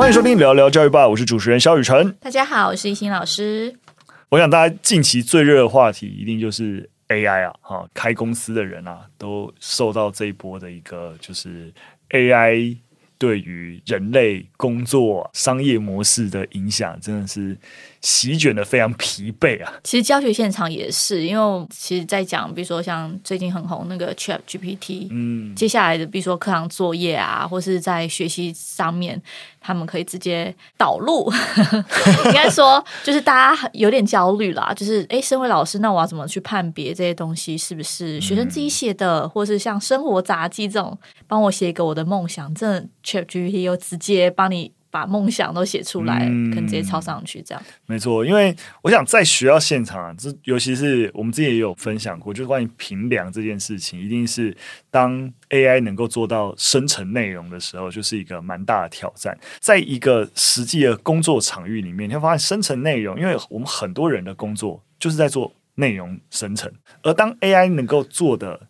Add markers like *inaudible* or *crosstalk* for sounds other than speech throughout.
欢迎收听聊聊教育吧，我是主持人肖雨辰。大家好，我是一心老师。我想大家近期最热的话题一定就是 AI 啊，哈，开公司的人啊都受到这一波的一个就是 AI 对于人类工作商业模式的影响，真的是。席卷的非常疲惫啊！其实教学现场也是，因为其实，在讲，比如说像最近很红那个 Chat GPT，嗯，接下来的，比如说课堂作业啊，或是在学习上面，他们可以直接导入。应该说，就是大家有点焦虑啦，就是哎，身为老师，那我要怎么去判别这些东西是不是学生自己写的，嗯、或是像生活杂记这种，帮我写一个我的梦想，这 Chat GPT 又直接帮你。把梦想都写出来，嗯、可能直接抄上去，这样没错。因为我想在学校现场啊，这尤其是我们之前也有分享过，就是关于评量这件事情，一定是当 AI 能够做到生成内容的时候，就是一个蛮大的挑战。在一个实际的工作场域里面，你会发现生成内容，因为我们很多人的工作就是在做内容生成，而当 AI 能够做的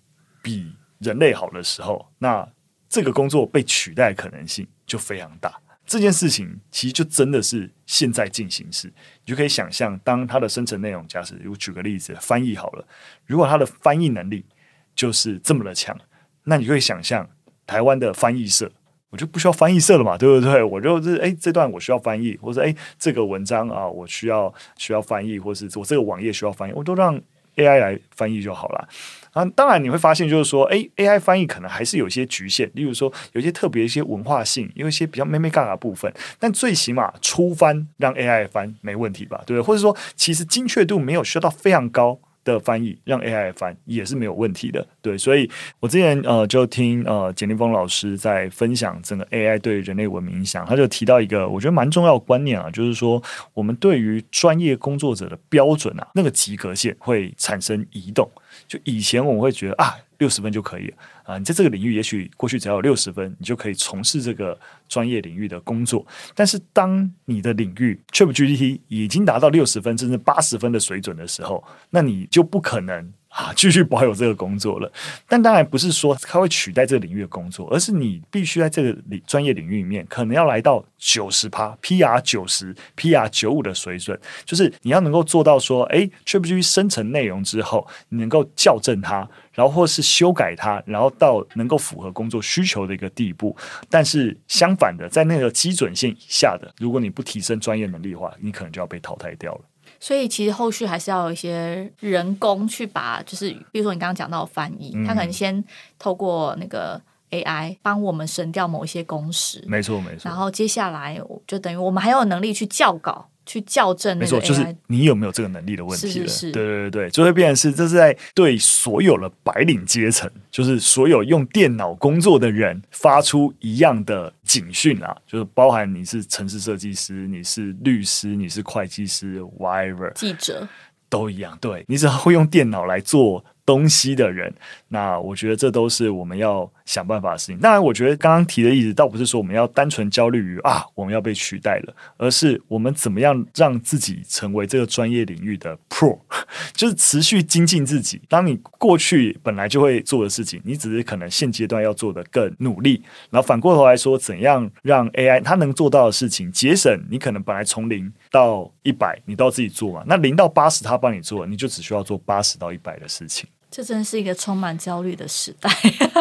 比人类好的时候，那这个工作被取代的可能性就非常大。这件事情其实就真的是现在进行时，你就可以想象，当它的生成内容，假设我举个例子，翻译好了，如果它的翻译能力就是这么的强，那你就会想象台湾的翻译社，我就不需要翻译社了嘛，对不对？我就是哎，这段我需要翻译，或者哎，这个文章啊，我需要需要翻译，或是我这个网页需要翻译，我都让 AI 来翻译就好了。啊，当然你会发现，就是说，哎，AI 翻译可能还是有些局限，例如说，有一些特别一些文化性，有一些比较眉眉角角的部分，但最起码初翻让 AI 翻没问题吧，对？或者说，其实精确度没有需要到非常高的翻译，让 AI 翻也是没有问题的，对。所以我之前呃就听呃简立峰老师在分享整个 AI 对人类文明影响，他就提到一个我觉得蛮重要的观念啊，就是说我们对于专业工作者的标准啊，那个及格线会产生移动。就以前我们会觉得啊，六十分就可以啊，你在这个领域也许过去只要有六十分，你就可以从事这个专业领域的工作。但是当你的领域 ChatGPT 已经达到六十分甚至八十分的水准的时候，那你就不可能。啊，继续保有这个工作了，但当然不是说它会取代这个领域的工作，而是你必须在这个领专业领域里面，可能要来到九十趴 PR 九十 PR 九五的水准，就是你要能够做到说，哎，ChatGPT 生成内容之后，你能够校正它，然后或是修改它，然后到能够符合工作需求的一个地步。但是相反的，在那个基准线以下的，如果你不提升专业能力的话，你可能就要被淘汰掉了。所以其实后续还是要有一些人工去把，就是比如说你刚刚讲到翻译，嗯、他可能先透过那个 AI 帮我们省掉某一些工时，没错没错。然后接下来就等于我们还有能力去校稿。去校正，没错，就是你有没有这个能力的问题了。是是是，对对对，就会变成是这是在对所有的白领阶层，就是所有用电脑工作的人发出一样的警讯啊，就是包含你是城市设计师，你是律师，你是会计师，whatever，记者都一样。对，你只要会用电脑来做东西的人，那我觉得这都是我们要想办法的事情。当然，我觉得刚刚提的意思倒不是说我们要单纯焦虑于啊，我们要被取代了，而是我们怎么样让自己成为这个专业领域的 pro，*laughs* 就是持续精进自己。当你过去本来就会做的事情，你只是可能现阶段要做的更努力。然后反过头来说，怎样让 AI 它能做到的事情，节省你可能本来从零到一百，你都要自己做嘛。那零到八十，它帮你做，你就只需要做八十到一百的事情。这真是一个充满焦虑的时代，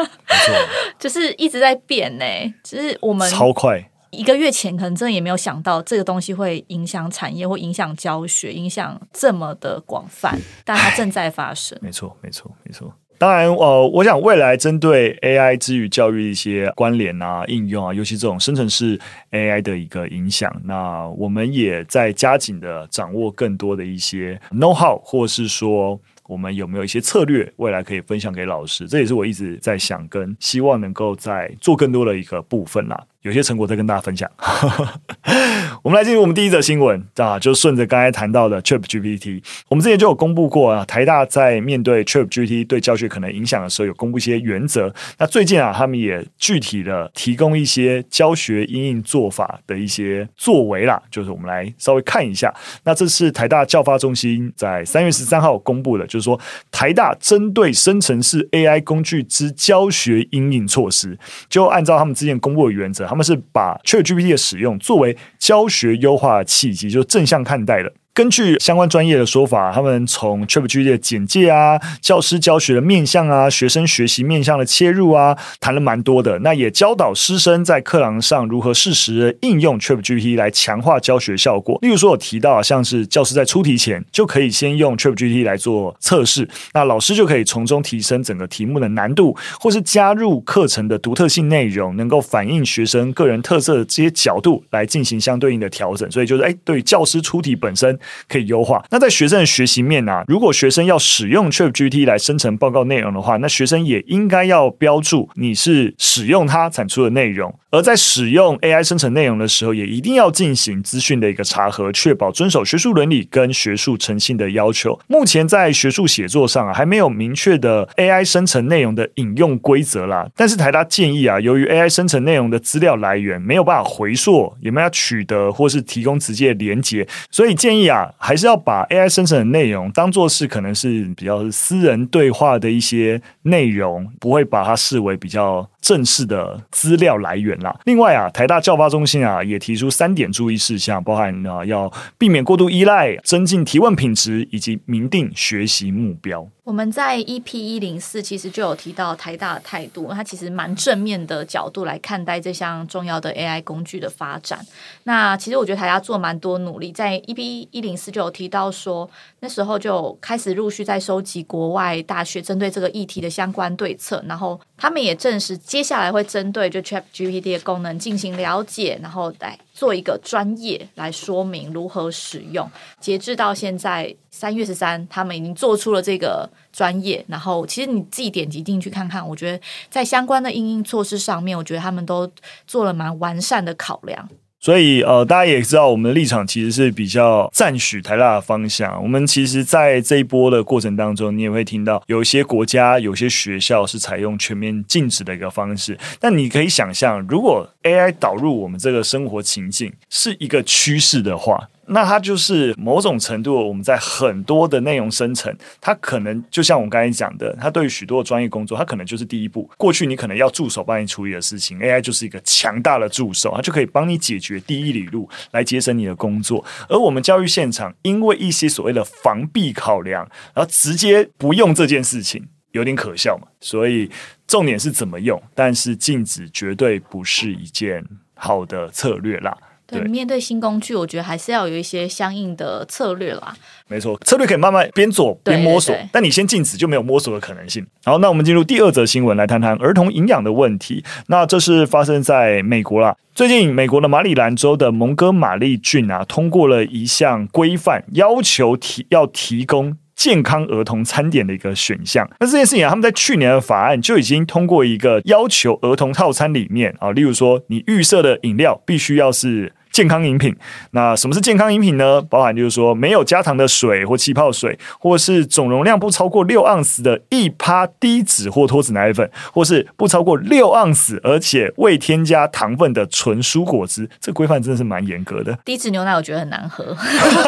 *laughs* 就是一直在变呢。就是我们超快，一个月前可能真的也没有想到这个东西会影响产业，或影响教学，影响这么的广泛，但它正在发生。没错，没错，没错。当然，呃，我想未来针对 AI 之于教育一些关联啊、应用啊，尤其这种生成式 AI 的一个影响，那我们也在加紧的掌握更多的一些 know how，或是说。我们有没有一些策略，未来可以分享给老师？这也是我一直在想跟希望能够在做更多的一个部分啦。有些成果再跟大家分享。*laughs* 我们来进入我们第一则新闻啊，就顺着刚才谈到的 ChatGPT，我们之前就有公布过啊，台大在面对 ChatGPT 对教学可能影响的时候，有公布一些原则。那最近啊，他们也具体的提供一些教学因应做法的一些作为啦，就是我们来稍微看一下。那这是台大教发中心在三月十三号公布的，就是说台大针对生成式 AI 工具之教学因应措施，就按照他们之前公布的原则。他们是把 ChatGPT 的使用作为教学优化的契机，就是正向看待的。根据相关专业的说法，他们从 ChatGPT 的简介啊、教师教学的面向啊、学生学习面向的切入啊，谈了蛮多的。那也教导师生在课堂上如何适时的应用 ChatGPT 来强化教学效果。例如说，我提到像是教师在出题前就可以先用 ChatGPT 来做测试，那老师就可以从中提升整个题目的难度，或是加入课程的独特性内容，能够反映学生个人特色的这些角度来进行相对应的调整。所以就是，哎，对教师出题本身。可以优化。那在学生的学习面呢、啊？如果学生要使用 ChatGPT 来生成报告内容的话，那学生也应该要标注你是使用它产出的内容。而在使用 AI 生成内容的时候，也一定要进行资讯的一个查核，确保遵守学术伦理跟学术诚信的要求。目前在学术写作上啊，还没有明确的 AI 生成内容的引用规则啦。但是台大建议啊，由于 AI 生成内容的资料来源没有办法回溯，也没有取得或是提供直接连结，所以建议啊，还是要把 AI 生成的内容当作是可能是比较私人对话的一些内容，不会把它视为比较。正式的资料来源啦。另外啊，台大教发中心啊也提出三点注意事项，包含啊要避免过度依赖、增进提问品质以及明定学习目标。我们在 EP 一零四其实就有提到台大的态度，它其实蛮正面的角度来看待这项重要的 AI 工具的发展。那其实我觉得台大做蛮多努力，在 EP 一零四就有提到说，那时候就开始陆续在收集国外大学针对这个议题的相关对策，然后他们也证实接下来会针对就 ChatGPT 的功能进行了解，然后来做一个专业来说明如何使用。截至到现在。三月十三，他们已经做出了这个专业。然后，其实你自己点击进去看看，我觉得在相关的应用措施上面，我觉得他们都做了蛮完善的考量。所以，呃，大家也知道，我们的立场其实是比较赞许台大的方向。我们其实，在这一波的过程当中，你也会听到有一些国家、有些学校是采用全面禁止的一个方式。但你可以想象，如果 AI 导入我们这个生活情境是一个趋势的话。那它就是某种程度，我们在很多的内容生成，它可能就像我们刚才讲的，它对于许多的专业工作，它可能就是第一步。过去你可能要助手帮你处理的事情，AI 就是一个强大的助手，它就可以帮你解决第一里路，来节省你的工作。而我们教育现场，因为一些所谓的防弊考量，然后直接不用这件事情，有点可笑嘛。所以重点是怎么用，但是禁止绝对不是一件好的策略啦。对，面对新工具，我觉得还是要有一些相应的策略啦。没错，策略可以慢慢边做边摸索，但你先禁止就没有摸索的可能性。好，那我们进入第二则新闻，来谈谈儿童营养的问题。那这是发生在美国啦。最近，美国的马里兰州的蒙哥马利郡啊，通过了一项规范，要求提要提供。健康儿童餐点的一个选项，那这件事情啊，他们在去年的法案就已经通过一个要求，儿童套餐里面啊，例如说你预设的饮料必须要是。健康饮品，那什么是健康饮品呢？包含就是说没有加糖的水或气泡水，或是总容量不超过六盎司的一趴低脂或脱脂奶粉，或是不超过六盎司而且未添加糖分的纯蔬果汁。这规范真的是蛮严格的。低脂牛奶我觉得很难喝，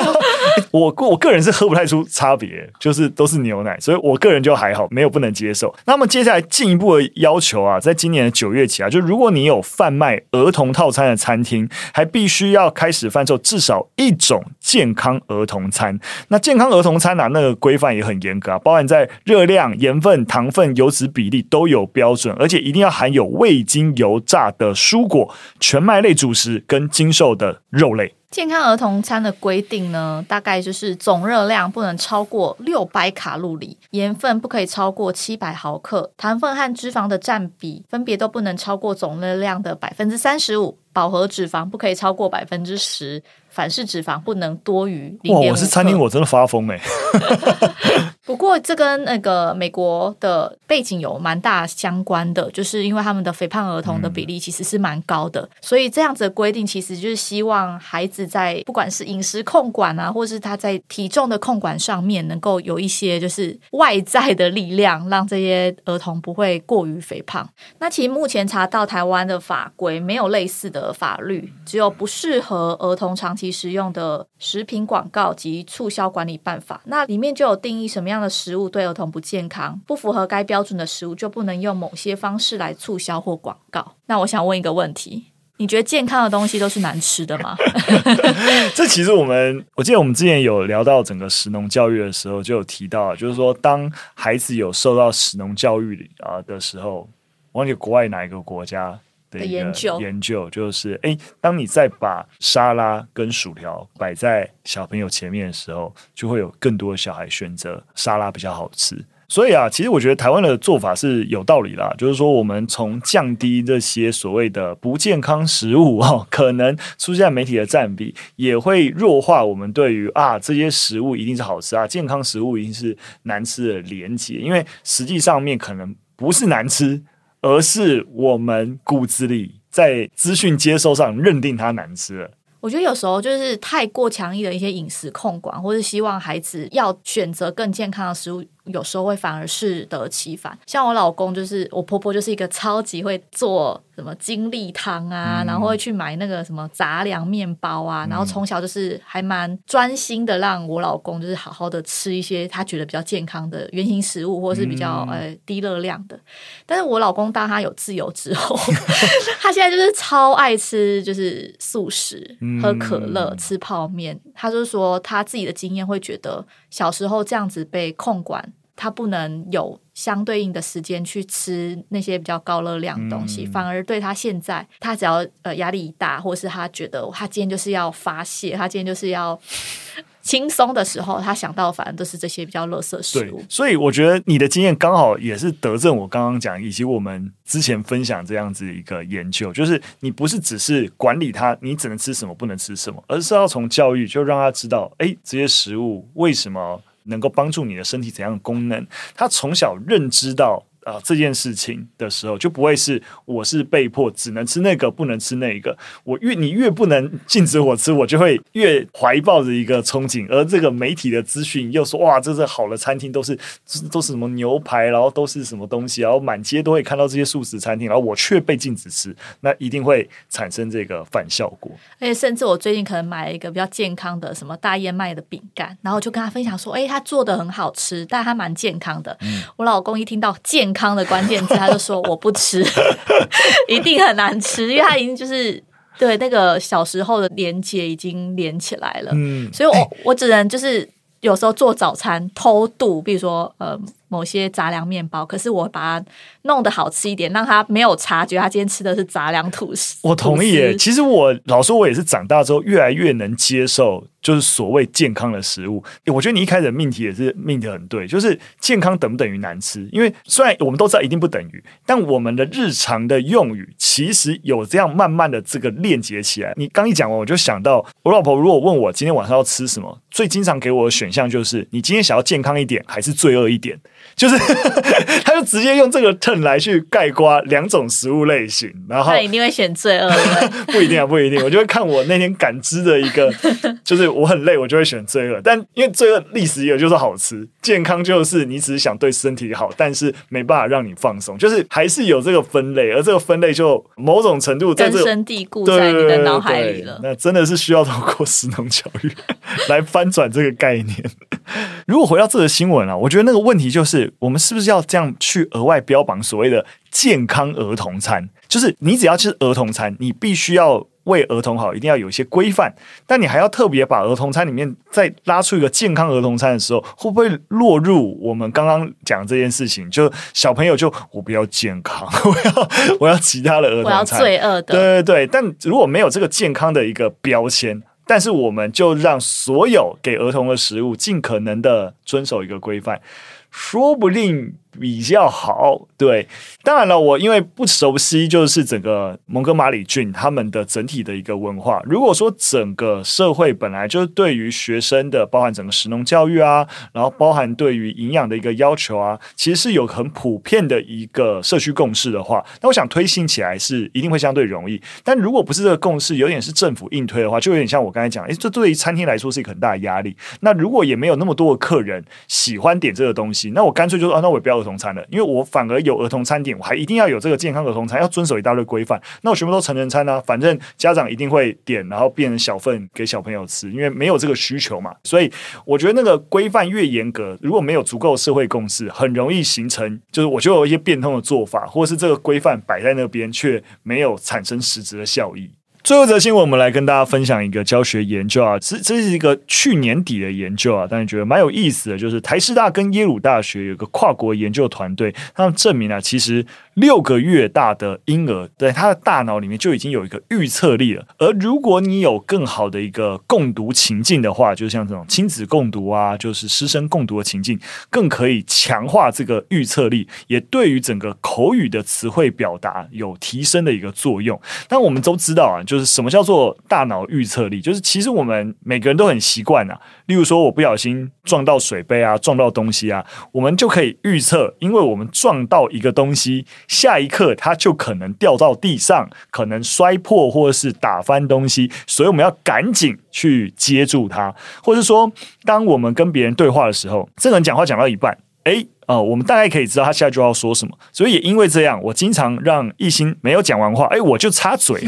*laughs* 我我个人是喝不太出差别，就是都是牛奶，所以我个人就还好，没有不能接受。那么接下来进一步的要求啊，在今年的九月起啊，就如果你有贩卖儿童套餐的餐厅，还必须。需要开始贩售至少一种健康儿童餐。那健康儿童餐啊，那个规范也很严格啊，包含在热量、盐分、糖分、油脂比例都有标准，而且一定要含有未经油炸的蔬果、全麦类主食跟精瘦的肉类。健康儿童餐的规定呢，大概就是总热量不能超过六百卡路里，盐分不可以超过七百毫克，糖分和脂肪的占比分别都不能超过总热量的百分之三十五。饱和脂肪不可以超过百分之十，反式脂肪不能多于零点五。哇，我是餐厅，我真的发疯哎！*laughs* 不过这跟那个美国的背景有蛮大相关的，就是因为他们的肥胖儿童的比例其实是蛮高的，嗯、所以这样子的规定其实就是希望孩子在不管是饮食控管啊，或是他在体重的控管上面，能够有一些就是外在的力量，让这些儿童不会过于肥胖。那其实目前查到台湾的法规没有类似的法律，只有不适合儿童长期食用的食品广告及促销管理办法，那里面就有定义什么样的食物对儿童不健康，不符合该标准的食物就不能用某些方式来促销或广告。那我想问一个问题：你觉得健康的东西都是难吃的吗？*laughs* 这其实我们，我记得我们之前有聊到整个食农教育的时候，就有提到，就是说，当孩子有受到食农教育啊的时候，忘记国外哪一个国家的研究，研究就是，哎，当你再把沙拉跟薯条摆在小朋友前面的时候，就会有更多的小孩选择沙拉比较好吃。所以啊，其实我觉得台湾的做法是有道理啦，就是说我们从降低这些所谓的不健康食物 *laughs* 哦，可能出现在媒体的占比，也会弱化我们对于啊这些食物一定是好吃啊，健康食物一定是难吃的连结，因为实际上面可能不是难吃，而是我们骨子里在资讯接收上认定它难吃了。我觉得有时候就是太过强硬的一些饮食控管，或是希望孩子要选择更健康的食物。有时候会反而适得其反，像我老公就是我婆婆就是一个超级会做什么精力汤啊，嗯、然后会去买那个什么杂粮面包啊，嗯、然后从小就是还蛮专心的让我老公就是好好的吃一些他觉得比较健康的原型食物，或是比较、嗯、呃低热量的。但是我老公当他有自由之后，*laughs* 他现在就是超爱吃就是素食，喝可乐，吃泡面。他就是说他自己的经验会觉得小时候这样子被控管。他不能有相对应的时间去吃那些比较高热量的东西，嗯、反而对他现在，他只要呃压力一大，或是他觉得他今天就是要发泄，他今天就是要轻松的时候，他想到反而都是这些比较垃圾食物。所以我觉得你的经验刚好也是得证我刚刚讲，以及我们之前分享这样子一个研究，就是你不是只是管理他，你只能吃什么，不能吃什么，而是要从教育就让他知道，哎，这些食物为什么。能够帮助你的身体怎样的功能？他从小认知到。这件事情的时候就不会是我是被迫只能吃那个，不能吃那个。我越你越不能禁止我吃，我就会越怀抱着一个憧憬。而这个媒体的资讯又说哇，这是好的餐厅，都是都是什么牛排，然后都是什么东西，然后满街都会看到这些素食餐厅，然后我却被禁止吃，那一定会产生这个反效果。而且甚至我最近可能买了一个比较健康的什么大燕麦的饼干，然后就跟他分享说，哎，他做的很好吃，但他蛮健康的。嗯、我老公一听到健健康的关键字，他就说 *laughs* 我不吃，*laughs* 一定很难吃，因为他已经就是对那个小时候的连接已经连起来了。嗯，所以我我只能就是有时候做早餐偷渡，比如说呃某些杂粮面包，可是我把它弄得好吃一点，让他没有察觉他今天吃的是杂粮吐司。我同意耶，其实我老说，我也是长大之后越来越能接受。就是所谓健康的食物，我觉得你一开始的命题也是命题很对，就是健康等不等于难吃？因为虽然我们都知道一定不等于，但我们的日常的用语其实有这样慢慢的这个链接起来。你刚一讲完，我就想到我老婆如果问我今天晚上要吃什么，最经常给我的选项就是你今天想要健康一点还是罪恶一点？就是 *laughs* 他就直接用这个 turn 来去概括两种食物类型，然后他一定会选罪恶的，*laughs* 不一定啊，不一定，我就会看我那天感知的一个就是。我很累，我就会选罪恶。但因为罪恶历史也有就是好吃，健康就是你只是想对身体好，但是没办法让你放松，就是还是有这个分类。而这个分类就某种程度根深蒂固在你的脑海里了。那真的是需要透过食农教育 *laughs* 来翻转这个概念。*laughs* 如果回到这个新闻啊，我觉得那个问题就是，我们是不是要这样去额外标榜所谓的健康儿童餐？就是你只要吃儿童餐，你必须要。为儿童好，一定要有一些规范，但你还要特别把儿童餐里面再拉出一个健康儿童餐的时候，会不会落入我们刚刚讲这件事情？就小朋友就我不要健康，我 *laughs* 要我要其他的儿童餐，我要罪恶的，对对对。但如果没有这个健康的一个标签，但是我们就让所有给儿童的食物尽可能的遵守一个规范，说不定。比较好，对，当然了，我因为不熟悉，就是整个蒙哥马里郡他们的整体的一个文化。如果说整个社会本来就是对于学生的，包含整个食农教育啊，然后包含对于营养的一个要求啊，其实是有很普遍的一个社区共识的话，那我想推行起来是一定会相对容易。但如果不是这个共识，有点是政府硬推的话，就有点像我刚才讲，诶，这对于餐厅来说是一个很大的压力。那如果也没有那么多的客人喜欢点这个东西，那我干脆就说，那我不要。儿童餐了，因为我反而有儿童餐点，我还一定要有这个健康儿童餐，要遵守一大堆规范。那我全部都成人餐呢、反正家长一定会点，然后变成小份给小朋友吃，因为没有这个需求嘛。所以我觉得那个规范越严格，如果没有足够社会共识，很容易形成就是我就有一些变通的做法，或者是这个规范摆在那边却没有产生实质的效益。最后一则新闻，我们来跟大家分享一个教学研究啊，这这是一个去年底的研究啊，但是觉得蛮有意思的，就是台师大跟耶鲁大学有个跨国研究团队，他们证明啊，其实六个月大的婴儿在他的大脑里面就已经有一个预测力了，而如果你有更好的一个共读情境的话，就像这种亲子共读啊，就是师生共读的情境，更可以强化这个预测力，也对于整个口语的词汇表达有提升的一个作用。但我们都知道啊。就是什么叫做大脑预测力？就是其实我们每个人都很习惯啊。例如说，我不小心撞到水杯啊，撞到东西啊，我们就可以预测，因为我们撞到一个东西，下一刻它就可能掉到地上，可能摔破或者是打翻东西，所以我们要赶紧去接住它。或者说，当我们跟别人对话的时候，这个人讲话讲到一半，诶。哦，我们大概可以知道他下一句要说什么，所以也因为这样，我经常让一心没有讲完话，哎，我就插嘴，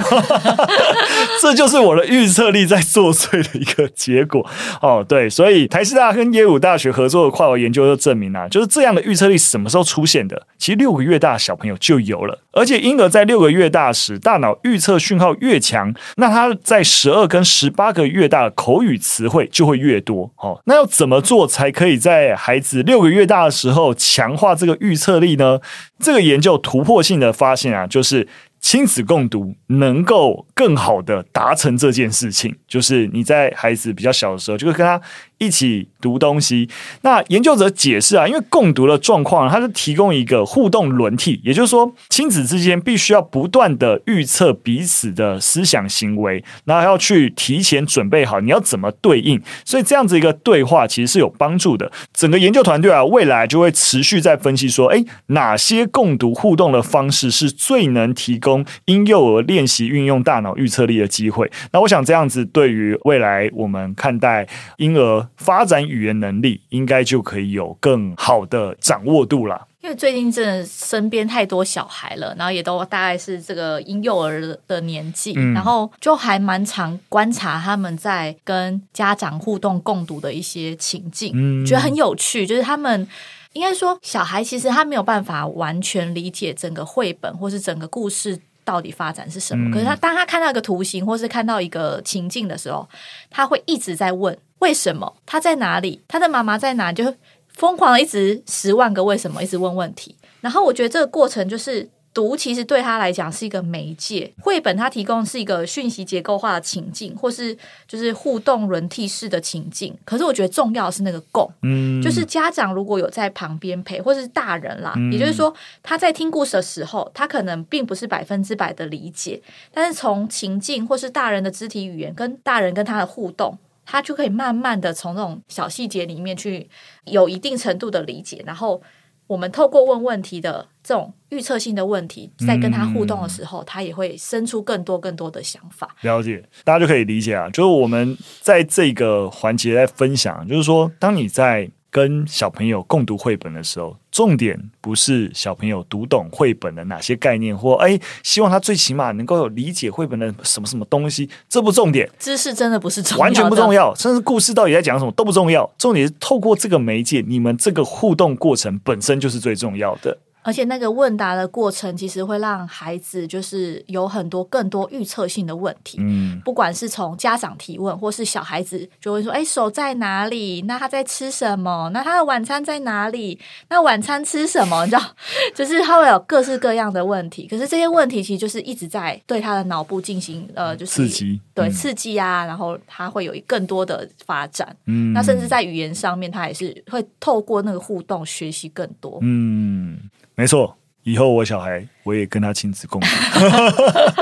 *laughs* 这就是我的预测力在作祟的一个结果。哦，对，所以台师大跟耶鲁大学合作的跨国研究就证明啊，就是这样的预测力什么时候出现的？其实六个月大的小朋友就有了，而且婴儿在六个月大时，大脑预测讯号越强，那他在十二跟十八个月大的口语词汇就会越多。哦，那要怎么做才可以在孩子六个月大的时候？强化这个预测力呢？这个研究突破性的发现啊，就是。亲子共读能够更好的达成这件事情，就是你在孩子比较小的时候，就会跟他一起读东西。那研究者解释啊，因为共读的状况，它是提供一个互动轮替，也就是说，亲子之间必须要不断的预测彼此的思想行为，然后要去提前准备好你要怎么对应。所以这样子一个对话其实是有帮助的。整个研究团队啊，未来就会持续在分析说，诶，哪些共读互动的方式是最能提供婴幼儿练习运用大脑预测力的机会，那我想这样子对于未来我们看待婴儿发展语言能力，应该就可以有更好的掌握度了。因为最近真的身边太多小孩了，然后也都大概是这个婴幼儿的年纪，嗯、然后就还蛮常观察他们在跟家长互动共读的一些情境，嗯、觉得很有趣，就是他们。应该说，小孩其实他没有办法完全理解整个绘本或是整个故事到底发展是什么。嗯、可是他当他看到一个图形或是看到一个情境的时候，他会一直在问为什么？他在哪里？他的妈妈在哪？就疯狂的一直十万个为什么，一直问问题。然后我觉得这个过程就是。读其实对他来讲是一个媒介，绘本它提供是一个讯息结构化的情境，或是就是互动轮替式的情境。可是我觉得重要的是那个共，嗯，就是家长如果有在旁边陪，或是大人啦，嗯、也就是说他在听故事的时候，他可能并不是百分之百的理解，但是从情境或是大人的肢体语言跟大人跟他的互动，他就可以慢慢的从这种小细节里面去有一定程度的理解，然后。我们透过问问题的这种预测性的问题，在跟他互动的时候，嗯、他也会生出更多更多的想法。了解，大家就可以理解啊。就是我们在这个环节在分享，就是说，当你在。跟小朋友共读绘本的时候，重点不是小朋友读懂绘本的哪些概念，或哎，希望他最起码能够有理解绘本的什么什么东西，这不重点。知识真的不是重要，完全不重要，甚至故事到底在讲什么都不重要。重点是透过这个媒介，你们这个互动过程本身就是最重要的。而且那个问答的过程，其实会让孩子就是有很多更多预测性的问题。嗯，不管是从家长提问，或是小孩子就会说：“哎，手在哪里？那他在吃什么？那他的晚餐在哪里？那晚餐吃什么？”你知道，*laughs* 就是他会有各式各样的问题。可是这些问题其实就是一直在对他的脑部进行呃，就是刺激，对刺激啊。然后他会有更多的发展。嗯，那甚至在语言上面，他也是会透过那个互动学习更多。嗯。没错，以后我小孩我也跟他亲子共读。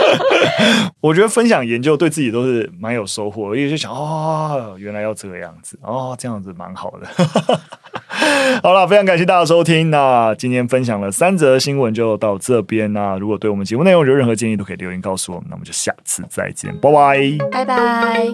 *laughs* 我觉得分享研究对自己都是蛮有收获，因为就想哦，原来要这个样子哦，这样子蛮好的。*laughs* 好了，非常感谢大家收听。那今天分享了三则新闻就到这边。那如果对我们节目内容有任何建议，都可以留言告诉我们。那我们就下次再见，拜拜，拜拜。